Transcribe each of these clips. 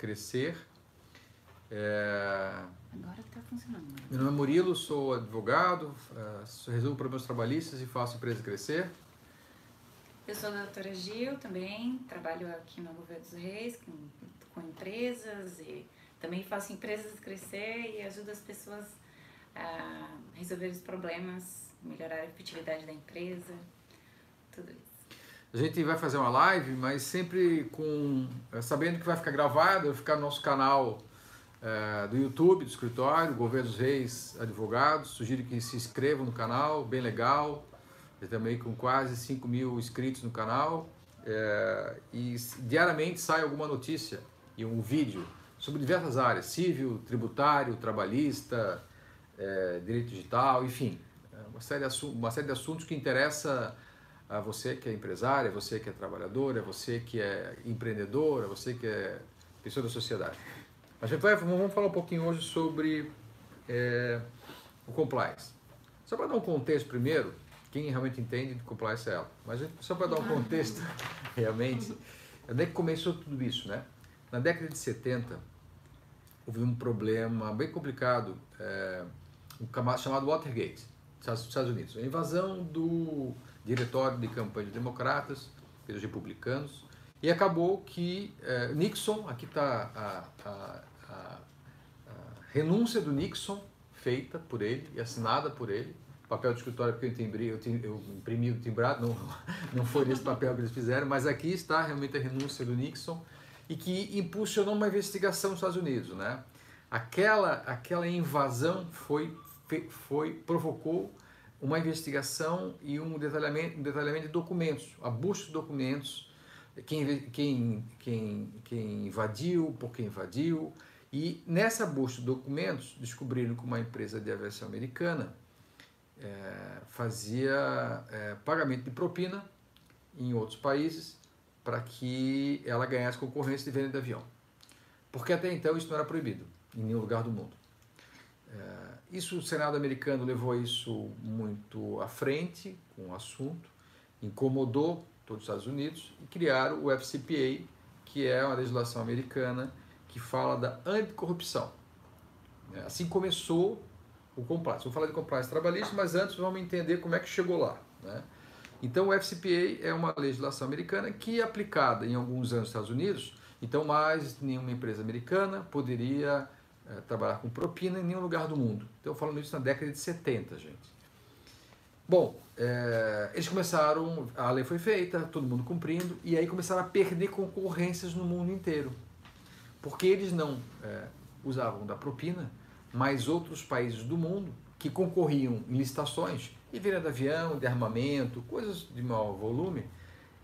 Crescer. É... Agora está funcionando. né? Meu nome é Murilo, sou advogado, uh, resolvo problemas trabalhistas e faço a empresa crescer. Eu sou a doutora Gil também, trabalho aqui no Governo dos Reis com, com empresas e também faço empresas crescer e ajudo as pessoas a resolver os problemas, melhorar a efetividade da empresa, tudo isso. A gente vai fazer uma live, mas sempre com eh, sabendo que vai ficar gravado, vai ficar no nosso canal é, do YouTube, do escritório, Governo dos Reis Advogados. Sugiro que se inscrevam no canal, bem legal. Eu também com quase 5 mil inscritos no canal. É, e diariamente sai alguma notícia e um vídeo sobre diversas áreas, civil, tributário, trabalhista, é, direito digital, enfim, uma série, de uma série de assuntos que interessa a você que é empresária, você que é trabalhadora, você que é empreendedora, você que é pessoa da sociedade. A gente vai, vamos falar um pouquinho hoje sobre é, o compliance. Só para dar um contexto primeiro, quem realmente entende de compliance é ela. Mas só para dar um contexto, realmente, onde é que começou tudo isso, né? Na década de 70, houve um problema bem complicado, é, um chamado Watergate, nos Estados Unidos. A invasão do diretório de campanha de democratas pelos republicanos e acabou que é, Nixon, aqui está a, a, a, a renúncia do Nixon feita por ele e assinada por ele papel de escritório porque eu, timbri, eu, eu imprimi o timbrado, não, não foi esse papel que eles fizeram, mas aqui está realmente a renúncia do Nixon e que impulsionou uma investigação nos Estados Unidos, né? Aquela, aquela invasão foi, foi provocou uma investigação e um detalhamento, um detalhamento de documentos, a busca de documentos, quem, quem, quem, quem invadiu, por quem invadiu, e nessa busca de documentos descobriram que uma empresa de aviação americana é, fazia é, pagamento de propina em outros países para que ela ganhasse concorrência de venda de avião. Porque até então isso não era proibido em nenhum lugar do mundo. É, isso o Senado americano levou isso muito à frente com o assunto, incomodou todos os Estados Unidos e criaram o FCPA, que é uma legislação americana que fala da anticorrupção. É, assim começou o compliance. Vou falar de compliance trabalhista, mas antes vamos entender como é que chegou lá. Né? Então, o FCPA é uma legislação americana que é aplicada em alguns anos nos Estados Unidos, então mais nenhuma empresa americana poderia é, trabalhar com propina em nenhum lugar do mundo. Então, falando isso na década de 70, gente. Bom, é, eles começaram, a lei foi feita, todo mundo cumprindo, e aí começaram a perder concorrências no mundo inteiro. Porque eles não é, usavam da propina, mas outros países do mundo que concorriam em licitações, e venda de avião, de armamento, coisas de maior volume,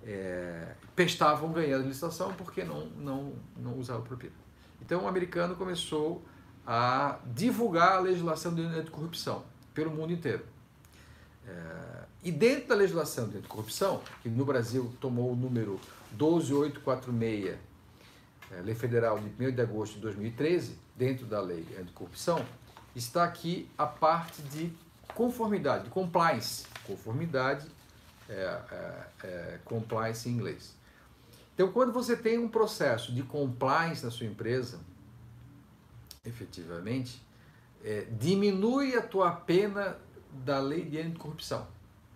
é, estavam ganhando licitação porque não, não, não usavam propina. Então o americano começou a divulgar a legislação de anticorrupção pelo mundo inteiro. É, e dentro da legislação de anticorrupção, que no Brasil tomou o número 12846, é, Lei Federal de 1 de agosto de 2013, dentro da Lei Anticorrupção, está aqui a parte de conformidade, de compliance. Conformidade, é, é, é, compliance em inglês. Então, quando você tem um processo de compliance na sua empresa, efetivamente, é, diminui a tua pena da lei de anticorrupção.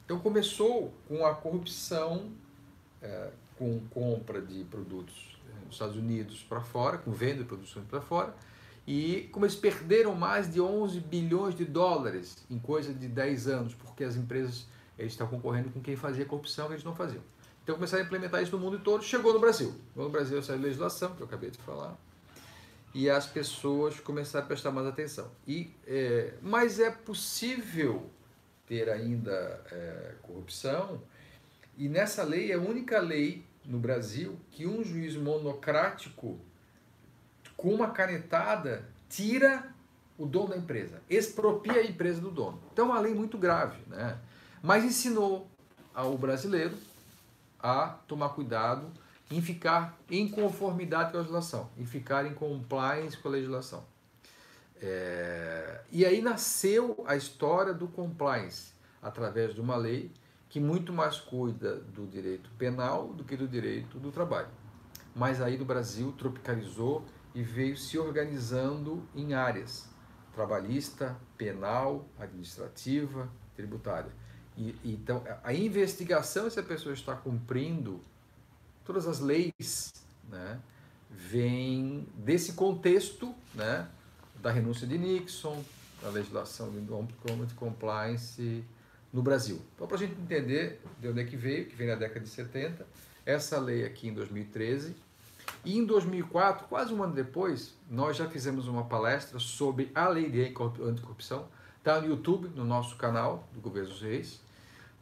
Então começou com a corrupção, é, com compra de produtos é, nos Estados Unidos para fora, com venda de produções para fora, e como eles perderam mais de 11 bilhões de dólares em coisa de 10 anos, porque as empresas eles estão concorrendo com quem fazia corrupção que eles não faziam. Então começaram a implementar isso no mundo todo, chegou no Brasil. No Brasil essa legislação que eu acabei de falar, e as pessoas começaram a prestar mais atenção. E, é, mas é possível ter ainda é, corrupção, e nessa lei é a única lei no Brasil que um juiz monocrático, com uma canetada, tira o dono da empresa, expropria a empresa do dono. Então é uma lei muito grave, né? mas ensinou ao brasileiro a tomar cuidado em ficar em conformidade com a legislação, em ficar em compliance com a legislação. É, e aí nasceu a história do compliance, através de uma lei que muito mais cuida do direito penal do que do direito do trabalho. Mas aí no Brasil tropicalizou e veio se organizando em áreas trabalhista, penal, administrativa, tributária. E, então, a investigação se a pessoa está cumprindo todas as leis, né, vem desse contexto, né, da renúncia de Nixon, da legislação de Government Compliance no Brasil. Então, para a gente entender de onde é que veio, que vem na década de 70, essa lei aqui em 2013, e em 2004, quase um ano depois, nós já fizemos uma palestra sobre a lei de anticorrupção, está no YouTube, no nosso canal do Governo dos Reis,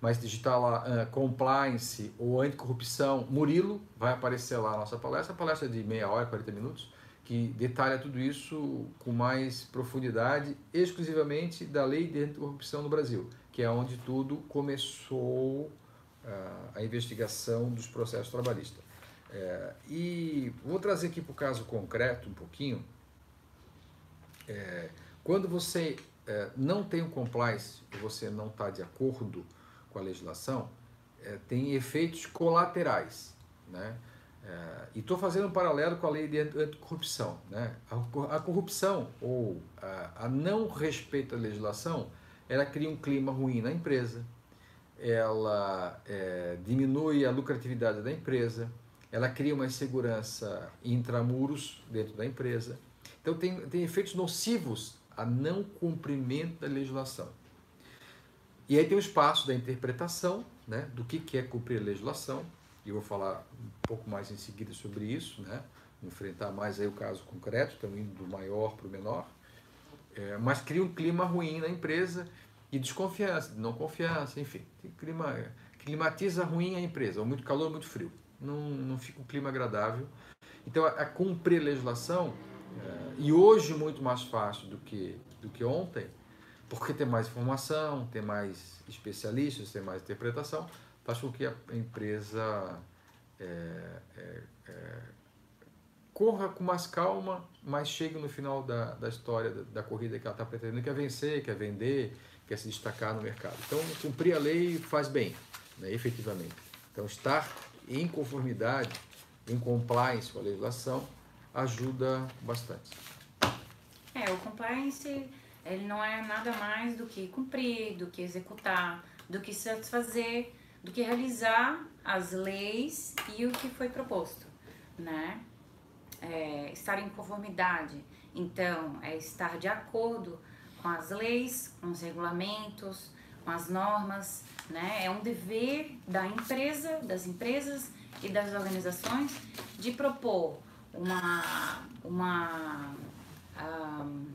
mas digitar lá uh, compliance ou anticorrupção, Murilo, vai aparecer lá a nossa palestra, a palestra de meia hora, 40 minutos, que detalha tudo isso com mais profundidade, exclusivamente da lei de anticorrupção no Brasil, que é onde tudo começou uh, a investigação dos processos trabalhistas. É, e vou trazer aqui para o caso concreto um pouquinho. É, quando você é, não tem o compliance e você não está de acordo com a legislação, é, tem efeitos colaterais. Né? É, e estou fazendo um paralelo com a lei de anticorrupção. Né? A, a corrupção ou a, a, não respeito à legislação, ela cria um clima ruim na empresa, ela é, diminui a lucratividade da empresa, ela cria uma insegurança intramuros dentro da empresa. Então tem, tem efeitos nocivos a não cumprimento da legislação. E aí tem o espaço da interpretação, né, do que, é cumprir a legislação, e eu vou falar um pouco mais em seguida sobre isso, né, enfrentar mais aí o caso concreto, estamos indo do maior para o menor, é, mas cria um clima ruim na empresa e desconfiança, não confiança, enfim, clima, climatiza ruim a empresa, ou muito calor, ou muito frio não, não fica um clima agradável. Então, a, a cumprir a legislação, é, e hoje muito mais fácil do que, do que ontem, porque tem mais informação, tem mais especialistas, tem mais interpretação, faz com que a empresa é, é, é, corra com mais calma, mas chegue no final da, da história, da, da corrida que ela está pretendendo, quer vencer, quer vender, quer se destacar no mercado. Então, cumprir a lei faz bem, né, efetivamente. Então, estar em conformidade, em compliance com a legislação, ajuda bastante. É, o compliance ele não é nada mais do que cumprir, do que executar, do que satisfazer, do que realizar as leis e o que foi proposto, né? É, estar em conformidade, então, é estar de acordo com as leis, com os regulamentos, com as normas, né? É um dever da empresa, das empresas e das organizações de propor uma, uma um,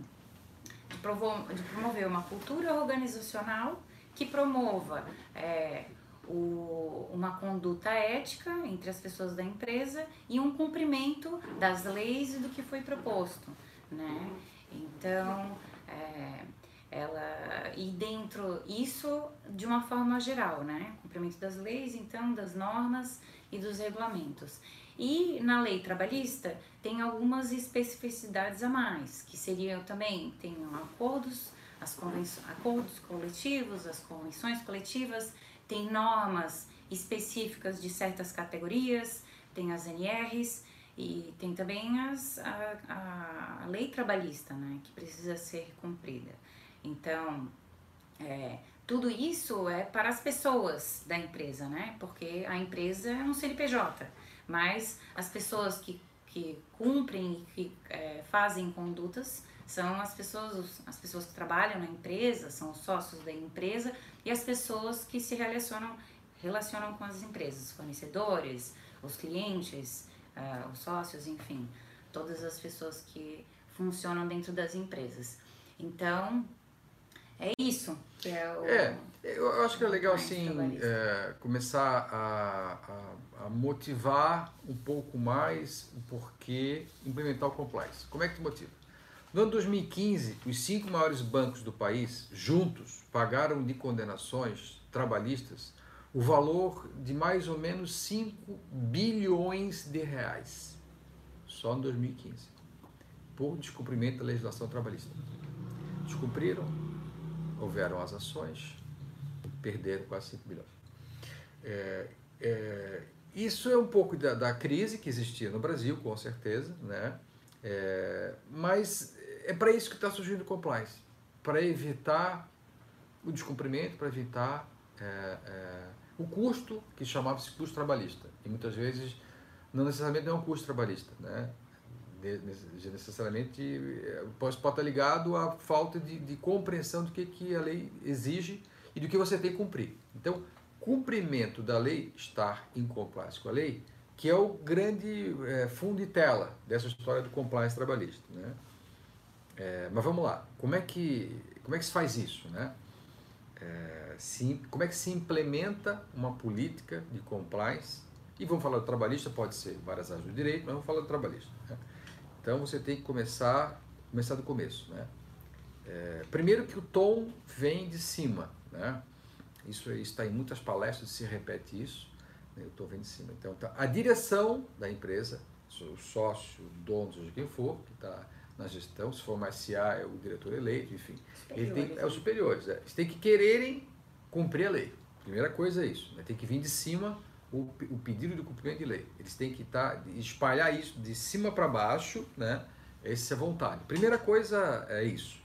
de, promover, uma cultura organizacional que promova é, o, uma conduta ética entre as pessoas da empresa e um cumprimento das leis e do que foi proposto, né? Então, é, ela e dentro isso de uma forma geral, né? Cumprimento das leis, então das normas e dos regulamentos. E na lei trabalhista tem algumas especificidades a mais, que seriam também tem acordos, as acordos coletivos, as convenções coletivas, tem normas específicas de certas categorias, tem as NRs e tem também as, a, a, lei trabalhista, né, que precisa ser cumprida. Então, é, tudo isso é para as pessoas da empresa, né? Porque a empresa é um CNPJ, mas as pessoas que, que cumprem e que é, fazem condutas são as pessoas, as pessoas que trabalham na empresa, são os sócios da empresa e as pessoas que se relacionam, relacionam com as empresas, fornecedores, os clientes, uh, os sócios, enfim, todas as pessoas que funcionam dentro das empresas. Então, é isso que é o. É, eu acho que é legal assim é, começar a, a, a, motivar um pouco mais o porquê implementar o compliance. Como é que tu motiva? No ano 2015, os cinco maiores bancos do país, juntos, pagaram de condenações trabalhistas o valor de mais ou menos 5 bilhões de reais. Só em 2015. Por descumprimento da legislação trabalhista. Descumpriram, houveram as ações, perderam quase 5 bilhões. É, é, isso é um pouco da, da, crise que existia no Brasil, com certeza, né? É, mas é para isso que está surgindo o compliance, para evitar o descumprimento, para evitar é, é, o custo que chamava-se custo trabalhista. E muitas vezes não necessariamente é um custo trabalhista, né? Necessariamente pode, pode estar ligado à falta de, de compreensão do que, que a lei exige e do que você tem que cumprir. Então, cumprimento da lei, estar em compliance com a lei, que é o grande é, fundo e tela dessa história do compliance trabalhista. Né? É, mas vamos lá, como é que, como é que se faz isso? Né? É, se, como é que se implementa uma política de compliance? E vamos falar do trabalhista, pode ser várias áreas do direito, mas vamos falar do trabalhista. Né? Então você tem que começar, começar do começo. Né? É, primeiro que o tom vem de cima. Né? Isso está em muitas palestras, se repete isso. Né? O tom vem de cima. Então tá, a direção da empresa, o sócio, o dono, seja quem for, que está na gestão, se for uma SA, é o diretor eleito, enfim. Ele tem, é os superiores. É. Eles têm que quererem cumprir a lei. Primeira coisa é isso. Né? Tem que vir de cima o, o pedido de cumprimento de lei. Eles têm que tá, espalhar isso de cima para baixo, né? Essa é a vontade. Primeira coisa é isso.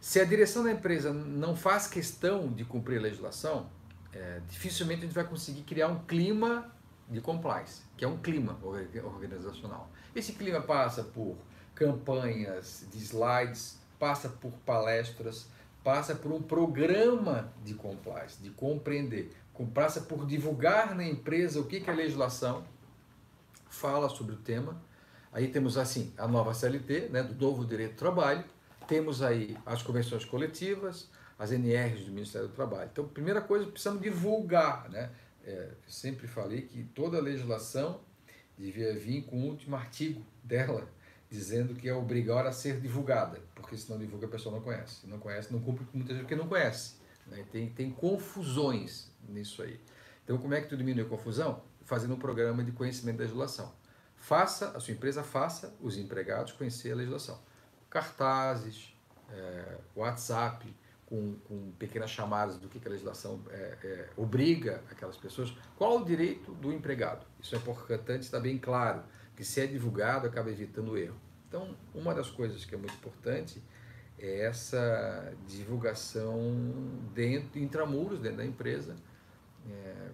Se a direção da empresa não faz questão de cumprir a legislação, é, dificilmente a gente vai conseguir criar um clima de compliance, que é um clima organizacional. Esse clima passa por campanhas de slides, passa por palestras, passa por um programa de compliance, de compreender, passa por divulgar na empresa o que, que a legislação fala sobre o tema. Aí temos assim a nova CLT, né, do novo direito do trabalho, temos aí as convenções coletivas, as NRs do Ministério do Trabalho. Então, primeira coisa, precisamos divulgar, né? É, sempre falei que toda legislação devia vir com o último artigo dela, dizendo que é obrigar a ser divulgada, porque se não divulga a pessoa não conhece. Não conhece, não cumpre muitas vezes porque não conhece. Né? Tem, tem confusões nisso aí. Então, como é que tu diminui a confusão? Fazendo um programa de conhecimento da legislação. Faça, a sua empresa faça os empregados conhecer a legislação. Cartazes, é, WhatsApp, com, com, pequenas chamadas do que, que a legislação é, é, obriga aquelas pessoas. Qual o direito do empregado? Isso é importante, está bem claro, que se é divulgado acaba evitando o erro. Então, uma das coisas que é muito importante é essa divulgação dentro, intramuros, dentro da empresa, é,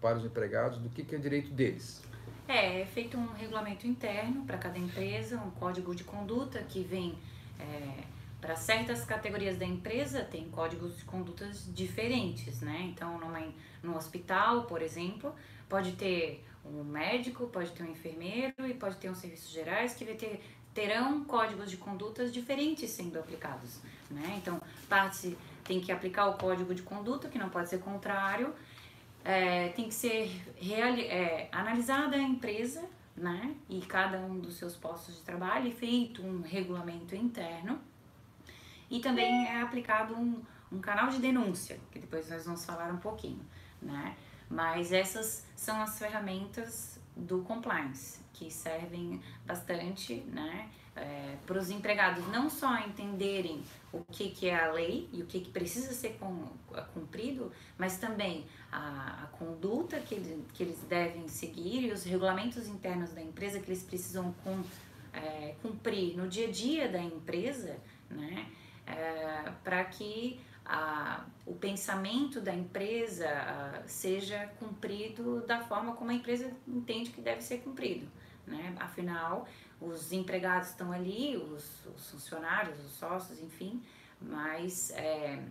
para os empregados, do que, que é direito deles. É, é feito um regulamento interno para cada empresa, um código de conduta que vem é, para certas categorias da empresa, tem códigos de condutas diferentes, né? Então, numa, no hospital, por exemplo, pode ter um médico, pode ter um enfermeiro e pode ter um serviços gerais que vai ter terão códigos de condutas diferentes sendo aplicados, né? Então, parte tem que aplicar o código de conduta, que não pode ser contrário, é, tem que ser é, analisada a empresa, né? E cada um dos seus postos de trabalho, e feito um regulamento interno, e também é aplicado um, um canal de denúncia, que depois nós vamos falar um pouquinho, né? Mas essas são as ferramentas do compliance, que servem bastante né, é, para os empregados não só entenderem o que, que é a lei e o que, que precisa ser com, cumprido, mas também a, a conduta que, ele, que eles devem seguir e os regulamentos internos da empresa que eles precisam com, é, cumprir no dia a dia da empresa, né, é, para que a, o pensamento da empresa a, seja cumprido da forma como a empresa entende que deve ser cumprido. Né? Afinal, os empregados estão ali, os, os funcionários, os sócios, enfim, mas é,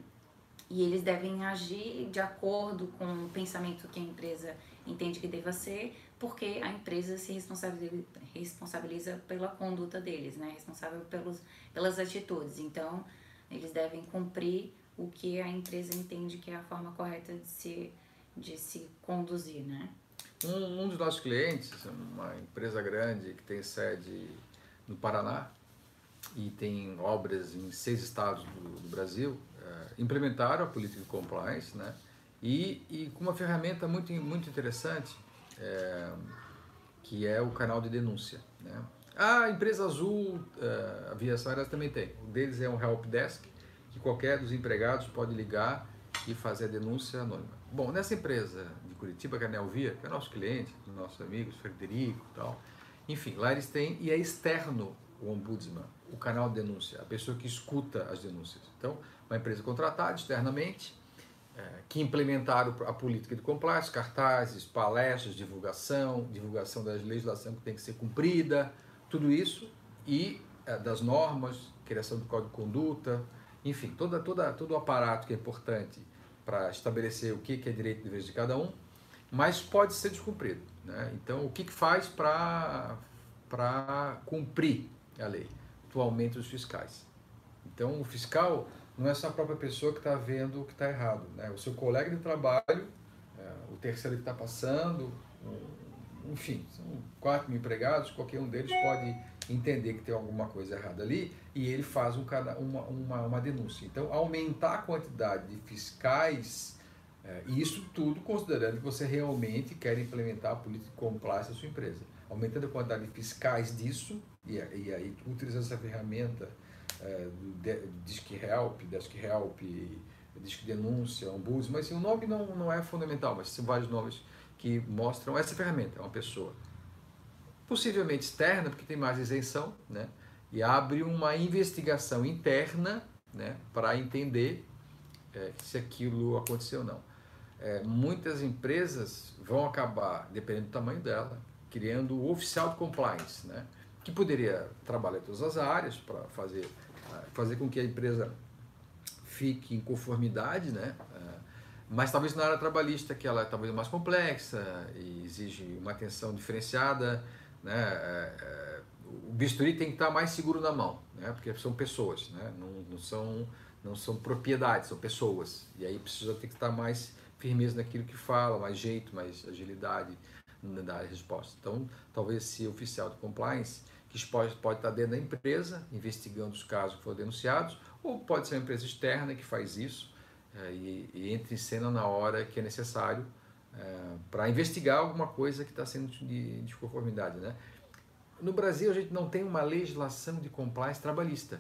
e eles devem agir de acordo com o pensamento que a empresa entende que deva ser, porque a empresa se responsabiliza, responsabiliza pela conduta deles, né? Responsável pelos, pelas atitudes. Então, eles devem cumprir o que a empresa entende que é a forma correta de se, de se conduzir, né? Um, um dos nossos clientes, uma empresa grande que tem sede no Paraná e tem obras em seis estados do, do Brasil, é, implementaram a política de compliance, né? E, e com uma ferramenta muito, muito interessante, é, que é o canal de denúncia, né? A empresa azul, é, a aviação aérea também tem. Um deles é um help desk, que qualquer dos empregados pode ligar e fazer a denúncia anônima. Bom, nessa empresa de Curitiba, que é a Nelvia, que é nosso cliente, nossos amigos, Frederico e tal, enfim, lá eles têm, e é externo o ombudsman, o canal de denúncia, a pessoa que escuta as denúncias. Então, uma empresa contratada externamente, é, que implementaram a política de compliance, cartazes, palestras, divulgação, divulgação da legislação que tem que ser cumprida, tudo isso, e é, das normas, criação do código de conduta, enfim, toda, toda, todo o aparato que é importante para estabelecer o que é direito e deveres de cada um, mas pode ser descumprido. Né? Então, o que, que faz para cumprir a lei? O aumento dos fiscais. Então, o fiscal não é só a própria pessoa que está vendo o que está errado. Né? O seu colega de trabalho, é, o terceiro que está passando, enfim, são quatro mil empregados, qualquer um deles pode entender que tem alguma coisa errada ali e ele faz um, uma, uma, uma denúncia. Então, aumentar a quantidade de fiscais, é, isso tudo considerando que você realmente quer implementar a política de compliance da sua empresa. Aumentando a quantidade de fiscais disso, e, e aí utilizando essa ferramenta é, do Disc Help, Desk Help, Disc Denúncia, Ombudsman, mas assim, o nome não, não é fundamental, mas são vários nomes que mostram essa ferramenta, é uma pessoa possivelmente externa, porque tem mais isenção, né? e abre uma investigação interna né, para entender é, se aquilo aconteceu ou não. É, muitas empresas vão acabar, dependendo do tamanho dela, criando o oficial de compliance, né, que poderia trabalhar em todas as áreas para fazer, fazer com que a empresa fique em conformidade, né, é, mas talvez na área trabalhista, que ela é talvez mais complexa e exige uma atenção diferenciada, né? É, é, o bisturi tem que estar mais seguro na mão, né? porque são pessoas, né? não, não, são, não são propriedades, são pessoas. E aí precisa ter que estar mais firmeza naquilo que fala, mais jeito, mais agilidade na resposta. Então, talvez esse oficial de compliance, que pode, pode estar dentro da empresa, investigando os casos que foram denunciados, ou pode ser uma empresa externa que faz isso é, e, e entre em cena na hora que é necessário é, para investigar alguma coisa que está sendo de desconformidade. Né? No Brasil, a gente não tem uma legislação de compliance trabalhista.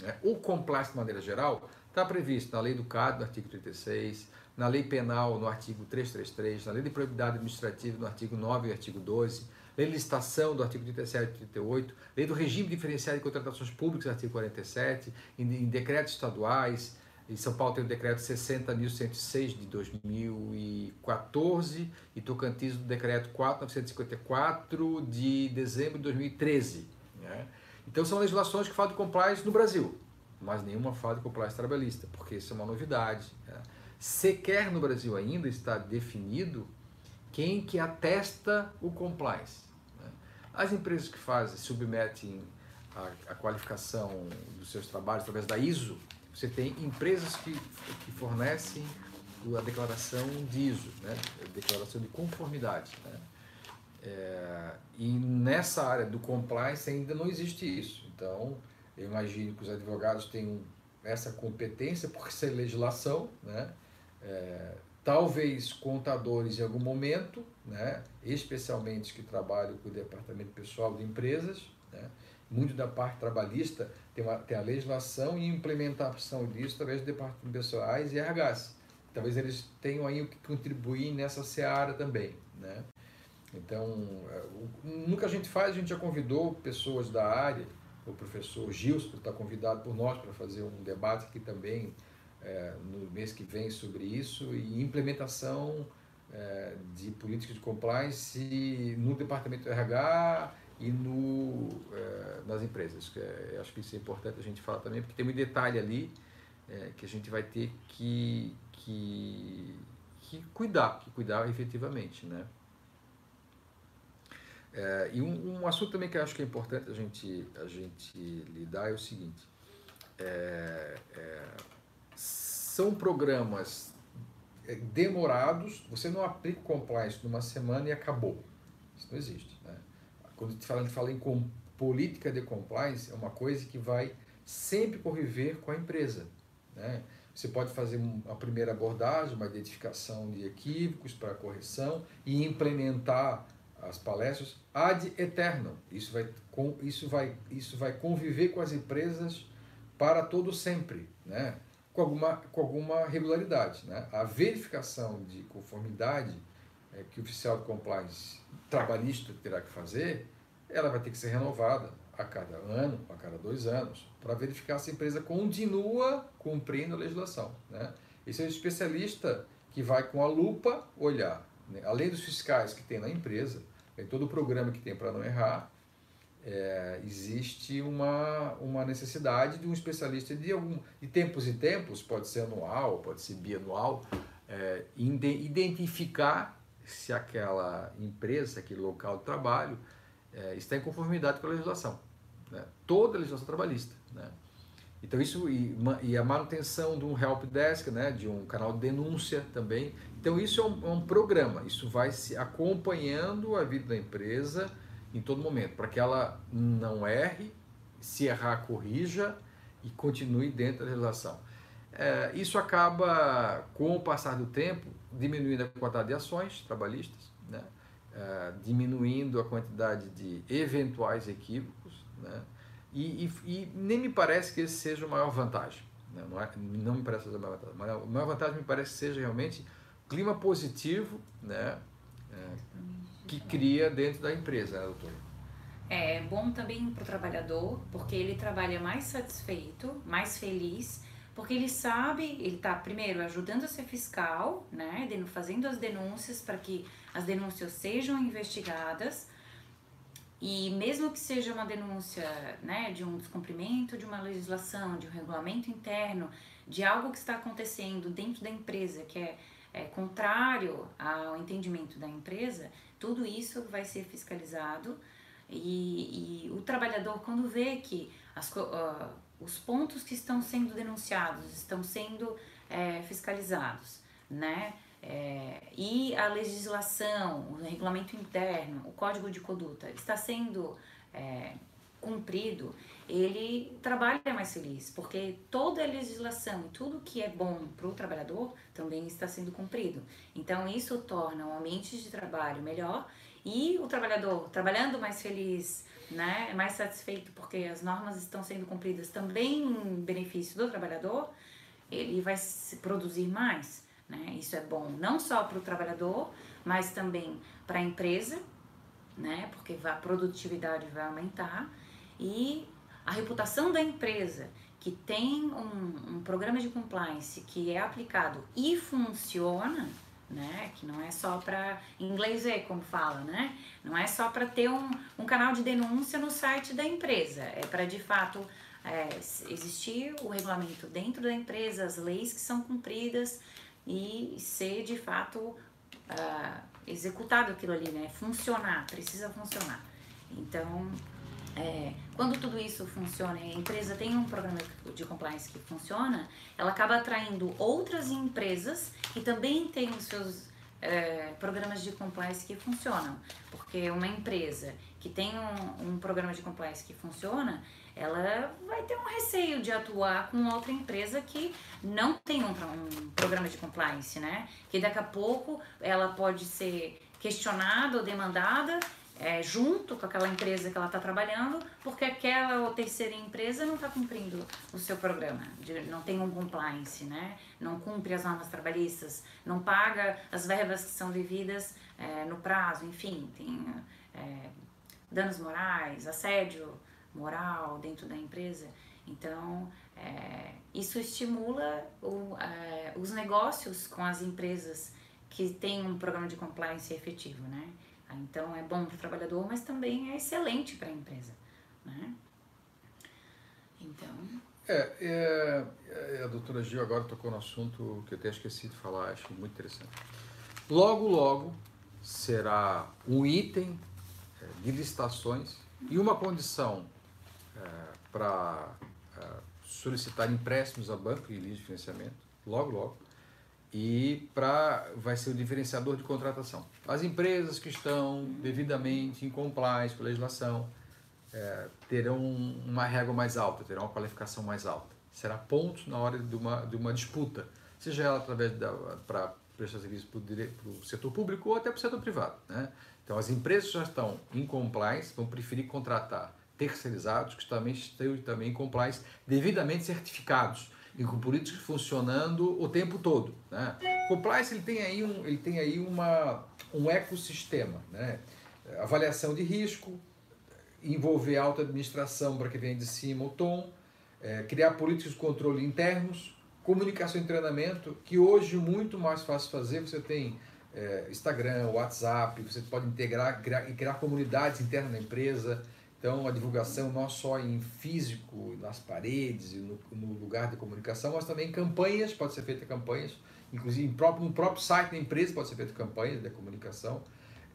Né? O compliance, de maneira geral, está previsto na lei do CAD, no artigo 36, na lei penal, no artigo 333, na lei de probidade administrativa, no artigo 9 e artigo 12, lei de licitação, do artigo 37 e 38, lei do regime diferenciado de contratações públicas, artigo 47, em, em decretos estaduais, em São Paulo tem o decreto 60.106 de 2014 e Tocantins o decreto 4.954 de dezembro de 2013. Né? Então são legislações que falam de compliance no Brasil, mas nenhuma fala de compliance trabalhista, porque isso é uma novidade. Né? Sequer no Brasil ainda está definido quem que atesta o compliance. Né? As empresas que fazem, submetem a, a qualificação dos seus trabalhos através da ISO, você tem empresas que, que fornecem a declaração de ISO, né? declaração de conformidade. Né? É, e nessa área do compliance ainda não existe isso. Então, eu imagino que os advogados tenham essa competência, porque isso é legislação, né? É, talvez contadores em algum momento, né? especialmente que trabalham com o departamento pessoal de empresas, né? Muito da parte trabalhista tem, uma, tem a legislação e implementação disso através de departamentos pessoais e RHs. Talvez eles tenham aí o que contribuir nessa seara também, né? Então, é, nunca a gente faz, a gente já convidou pessoas da área, o professor Gilson está convidado por nós para fazer um debate aqui também é, no mês que vem sobre isso e implementação é, de políticas de compliance no departamento RH e no, é, nas empresas. É, acho que isso é importante a gente falar também, porque tem muito detalhe ali é, que a gente vai ter que, que, que cuidar, que cuidar efetivamente. Né? É, e um, um, assunto também que eu acho que é importante a gente, a gente lidar é o seguinte: é, é, são programas demorados, você não aplica o compliance numa semana e acabou. Isso não existe. Quando a gente fala, em com, política de compliance, é uma coisa que vai sempre conviver com a empresa. Né? Você pode fazer uma primeira abordagem, uma identificação de equívocos para correção e implementar as palestras ad eternum. Isso vai, isso vai, isso vai conviver com as empresas para todo sempre, né? com, alguma, com alguma regularidade. Né? A verificação de conformidade é, que o oficial de compliance trabalhista terá que fazer, ela vai ter que ser renovada a cada ano, a cada dois anos, para verificar se a empresa continua cumprindo a legislação. Né? Esse é o especialista que vai com a lupa olhar, né? além dos fiscais que tem na empresa, tem todo o programa que tem para não errar, é, existe uma, uma necessidade de um especialista de algum de tempos em tempos, pode ser anual, pode ser bianual, é, identificar se aquela empresa, aquele local de trabalho é, está em conformidade com a legislação, né? toda a legislação trabalhista. Né? Então isso e, e, a manutenção de um help desk, né, de um canal de denúncia também. Então isso é um, é um programa, isso vai se acompanhando a vida da empresa em todo momento, para que ela não erre, se errar, corrija e continue dentro da legislação. É, isso acaba, com o passar do tempo, diminuindo a quantidade de ações trabalhistas, né? É, diminuindo a quantidade de eventuais equívocos, né? e, e, e, nem me parece que esse seja a maior vantagem. Né? Não, é, não me parece a maior vantagem. A maior vantagem me parece que seja realmente clima positivo, né? É, que cria dentro da empresa, né, doutora? É bom também para o trabalhador, porque ele trabalha mais satisfeito, mais feliz, porque ele sabe, ele está primeiro ajudando a ser fiscal, né, fazendo as denúncias para que as denúncias sejam investigadas, e mesmo que seja uma denúncia né, de um descumprimento de uma legislação, de um regulamento interno, de algo que está acontecendo dentro da empresa que é, é contrário ao entendimento da empresa, tudo isso vai ser fiscalizado. E, e o trabalhador, quando vê que as, uh, os pontos que estão sendo denunciados estão sendo é, fiscalizados, né? É, e a legislação, o regulamento interno, o código de conduta está sendo é, cumprido, ele trabalha mais feliz, porque toda a legislação e tudo que é bom para o trabalhador também está sendo cumprido. Então, isso torna o ambiente de trabalho melhor e o trabalhador trabalhando mais feliz, né, mais satisfeito porque as normas estão sendo cumpridas também em benefício do trabalhador, ele vai produzir mais. Né? Isso é bom não só para o trabalhador, mas também para a empresa, né? porque a produtividade vai aumentar e a reputação da empresa que tem um, um programa de compliance que é aplicado e funciona, né? Que não é só para inglês é como fala, né? Não é só para ter um, um canal de denúncia no site da empresa, é para de fato é, existir o regulamento dentro da empresa, as leis que são cumpridas e ser de fato uh, executado aquilo ali, né? Funcionar, precisa funcionar. Então é, quando tudo isso funciona e a empresa tem um programa de compliance que funciona, ela acaba atraindo outras empresas que também têm os seus é, programas de compliance que funcionam. Porque uma empresa que tem um, um, programa de compliance que funciona, ela vai ter um receio de atuar com outra empresa que não tem um, um programa de compliance, né? Que daqui a pouco ela pode ser questionada ou demandada é, junto com aquela empresa que ela está trabalhando, porque aquela ou terceira empresa não está cumprindo o seu programa, de, não tem um compliance, né? não cumpre as normas trabalhistas, não paga as verbas que são devidas é, no prazo, enfim, tem é, danos morais, assédio moral dentro da empresa. Então, é, isso estimula o, é, os negócios com as empresas que têm um programa de compliance efetivo, né? Então é bom para o trabalhador, mas também é excelente para a empresa. Né? Então. É, é, é, a doutora Gil agora tocou no assunto que eu até esqueci de falar, acho muito interessante. Logo, logo será um item é, de licitações e uma condição é, para é, solicitar empréstimos a banco e linhas de financiamento, logo, logo, e para vai ser o diferenciador de contratação. As empresas que estão devidamente em compliance com a legislação é, terão uma régua mais alta, terão uma qualificação mais alta. Será ponto na hora de uma, de uma disputa, seja ela através para prestar serviço para o setor público ou até para o setor privado. Né? Então, as empresas que já estão em compliance vão preferir contratar terceirizados que também estão também em compliance, devidamente certificados com políticos funcionando o tempo todo. Né? Compliance ele tem aí, um, ele tem aí uma, um ecossistema, né? avaliação de risco, envolver alta administração para que venha de cima o tom, é, criar políticas de controle internos, comunicação e treinamento, que hoje muito mais fácil fazer, você tem é, Instagram, WhatsApp, você pode integrar criar, criar comunidades internas na empresa, então a divulgação não só em físico, nas paredes no, no lugar de comunicação, mas também campanhas, pode ser feita campanhas, inclusive no próprio site da empresa pode ser feita campanhas de comunicação,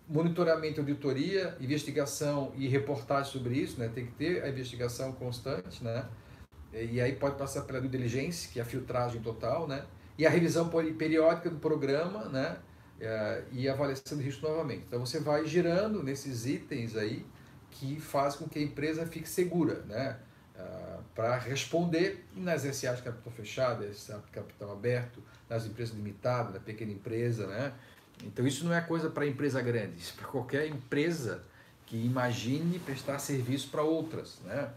monitoramento, auditoria, investigação e reportagem sobre isso, né? Tem que ter a investigação constante, né? E aí pode passar pela due diligence, que é a filtragem total, né? E a revisão periódica do programa, né? É, e a avaliação de risco novamente. Então você vai girando nesses itens aí que faz com que a empresa fique segura, né? É, para responder nas SAs de capital fechado, SA capital aberto, nas empresas limitadas, na pequena empresa, né? Então isso não é coisa para empresa grande, isso é para qualquer empresa que imagine prestar serviço para outras, né?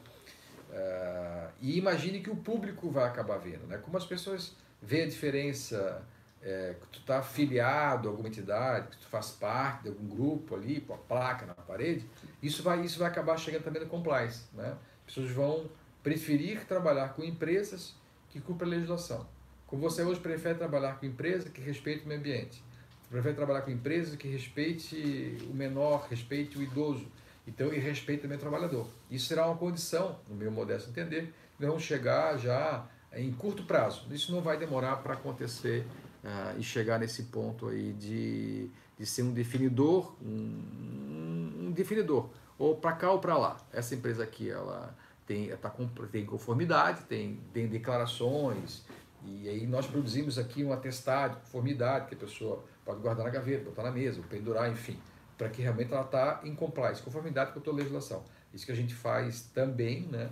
Uh, e imagine que o público vai acabar vendo, né? Como as pessoas veem a diferença é, que tu está afiliado a alguma entidade, que tu faz parte de algum grupo ali, com a placa na parede, isso vai, isso vai acabar chegando também no compliance, né? As pessoas vão preferir trabalhar com empresas que cumprem a legislação. Como você hoje prefere trabalhar com empresas que respeitam o meio ambiente, prefere trabalhar com empresas que respeite o menor, respeite o idoso, então e respeite também o trabalhador. Isso será uma condição, no meu modesto entender, não chegar já em curto prazo. Isso não vai demorar para acontecer uh, e chegar nesse ponto aí de, de ser um definidor, um, um definidor, ou para cá ou para lá. Essa empresa aqui, ela tem, tá com, tem conformidade, tem, tem declarações, e aí nós produzimos aqui um atestado de conformidade que a pessoa pode guardar na gaveta, botar na mesa, pendurar, enfim, para que realmente ela está em compliance, conformidade com a tua legislação. Isso que a gente faz também, né,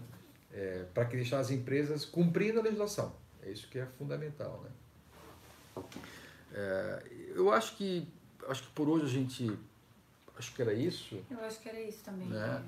é, para que deixar as empresas cumprindo a legislação. É isso que é fundamental, né. É, eu acho que acho que por hoje a gente acho que era isso. Eu acho que era isso também. Né?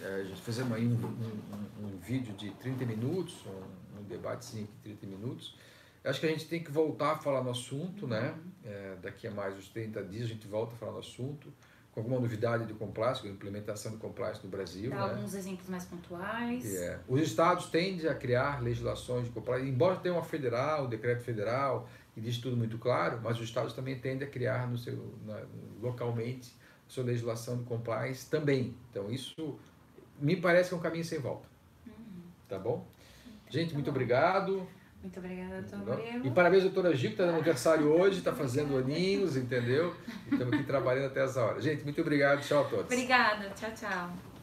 É, a gente fizemos aí um, um, um, vídeo de 30 minutos, um, um debatezinho de 30 minutos. Acho que a gente tem que voltar a falar no assunto, né? É, daqui a mais uns 30 dias a gente volta a falar no assunto, com alguma novidade do compliance, com a implementação do compliance no Brasil. Dar né? alguns exemplos mais pontuais. É. Os estados tendem a criar legislações de compliance, embora tenha uma federal, um decreto federal, que diz tudo muito claro, mas os estados também tendem a criar no seu, na, localmente a sua legislação de compliance também. Então isso me parece que é um caminho sem volta. Uhum. Tá bom? Então, gente, tá muito bom. obrigado. Muito obrigada, doutor. E parabéns, doutora Gil, que está no aniversário hoje, está fazendo aninhos, entendeu? Estamos aqui trabalhando até essa hora. Gente, muito obrigado. Tchau a todos. Obrigada. Tchau, tchau.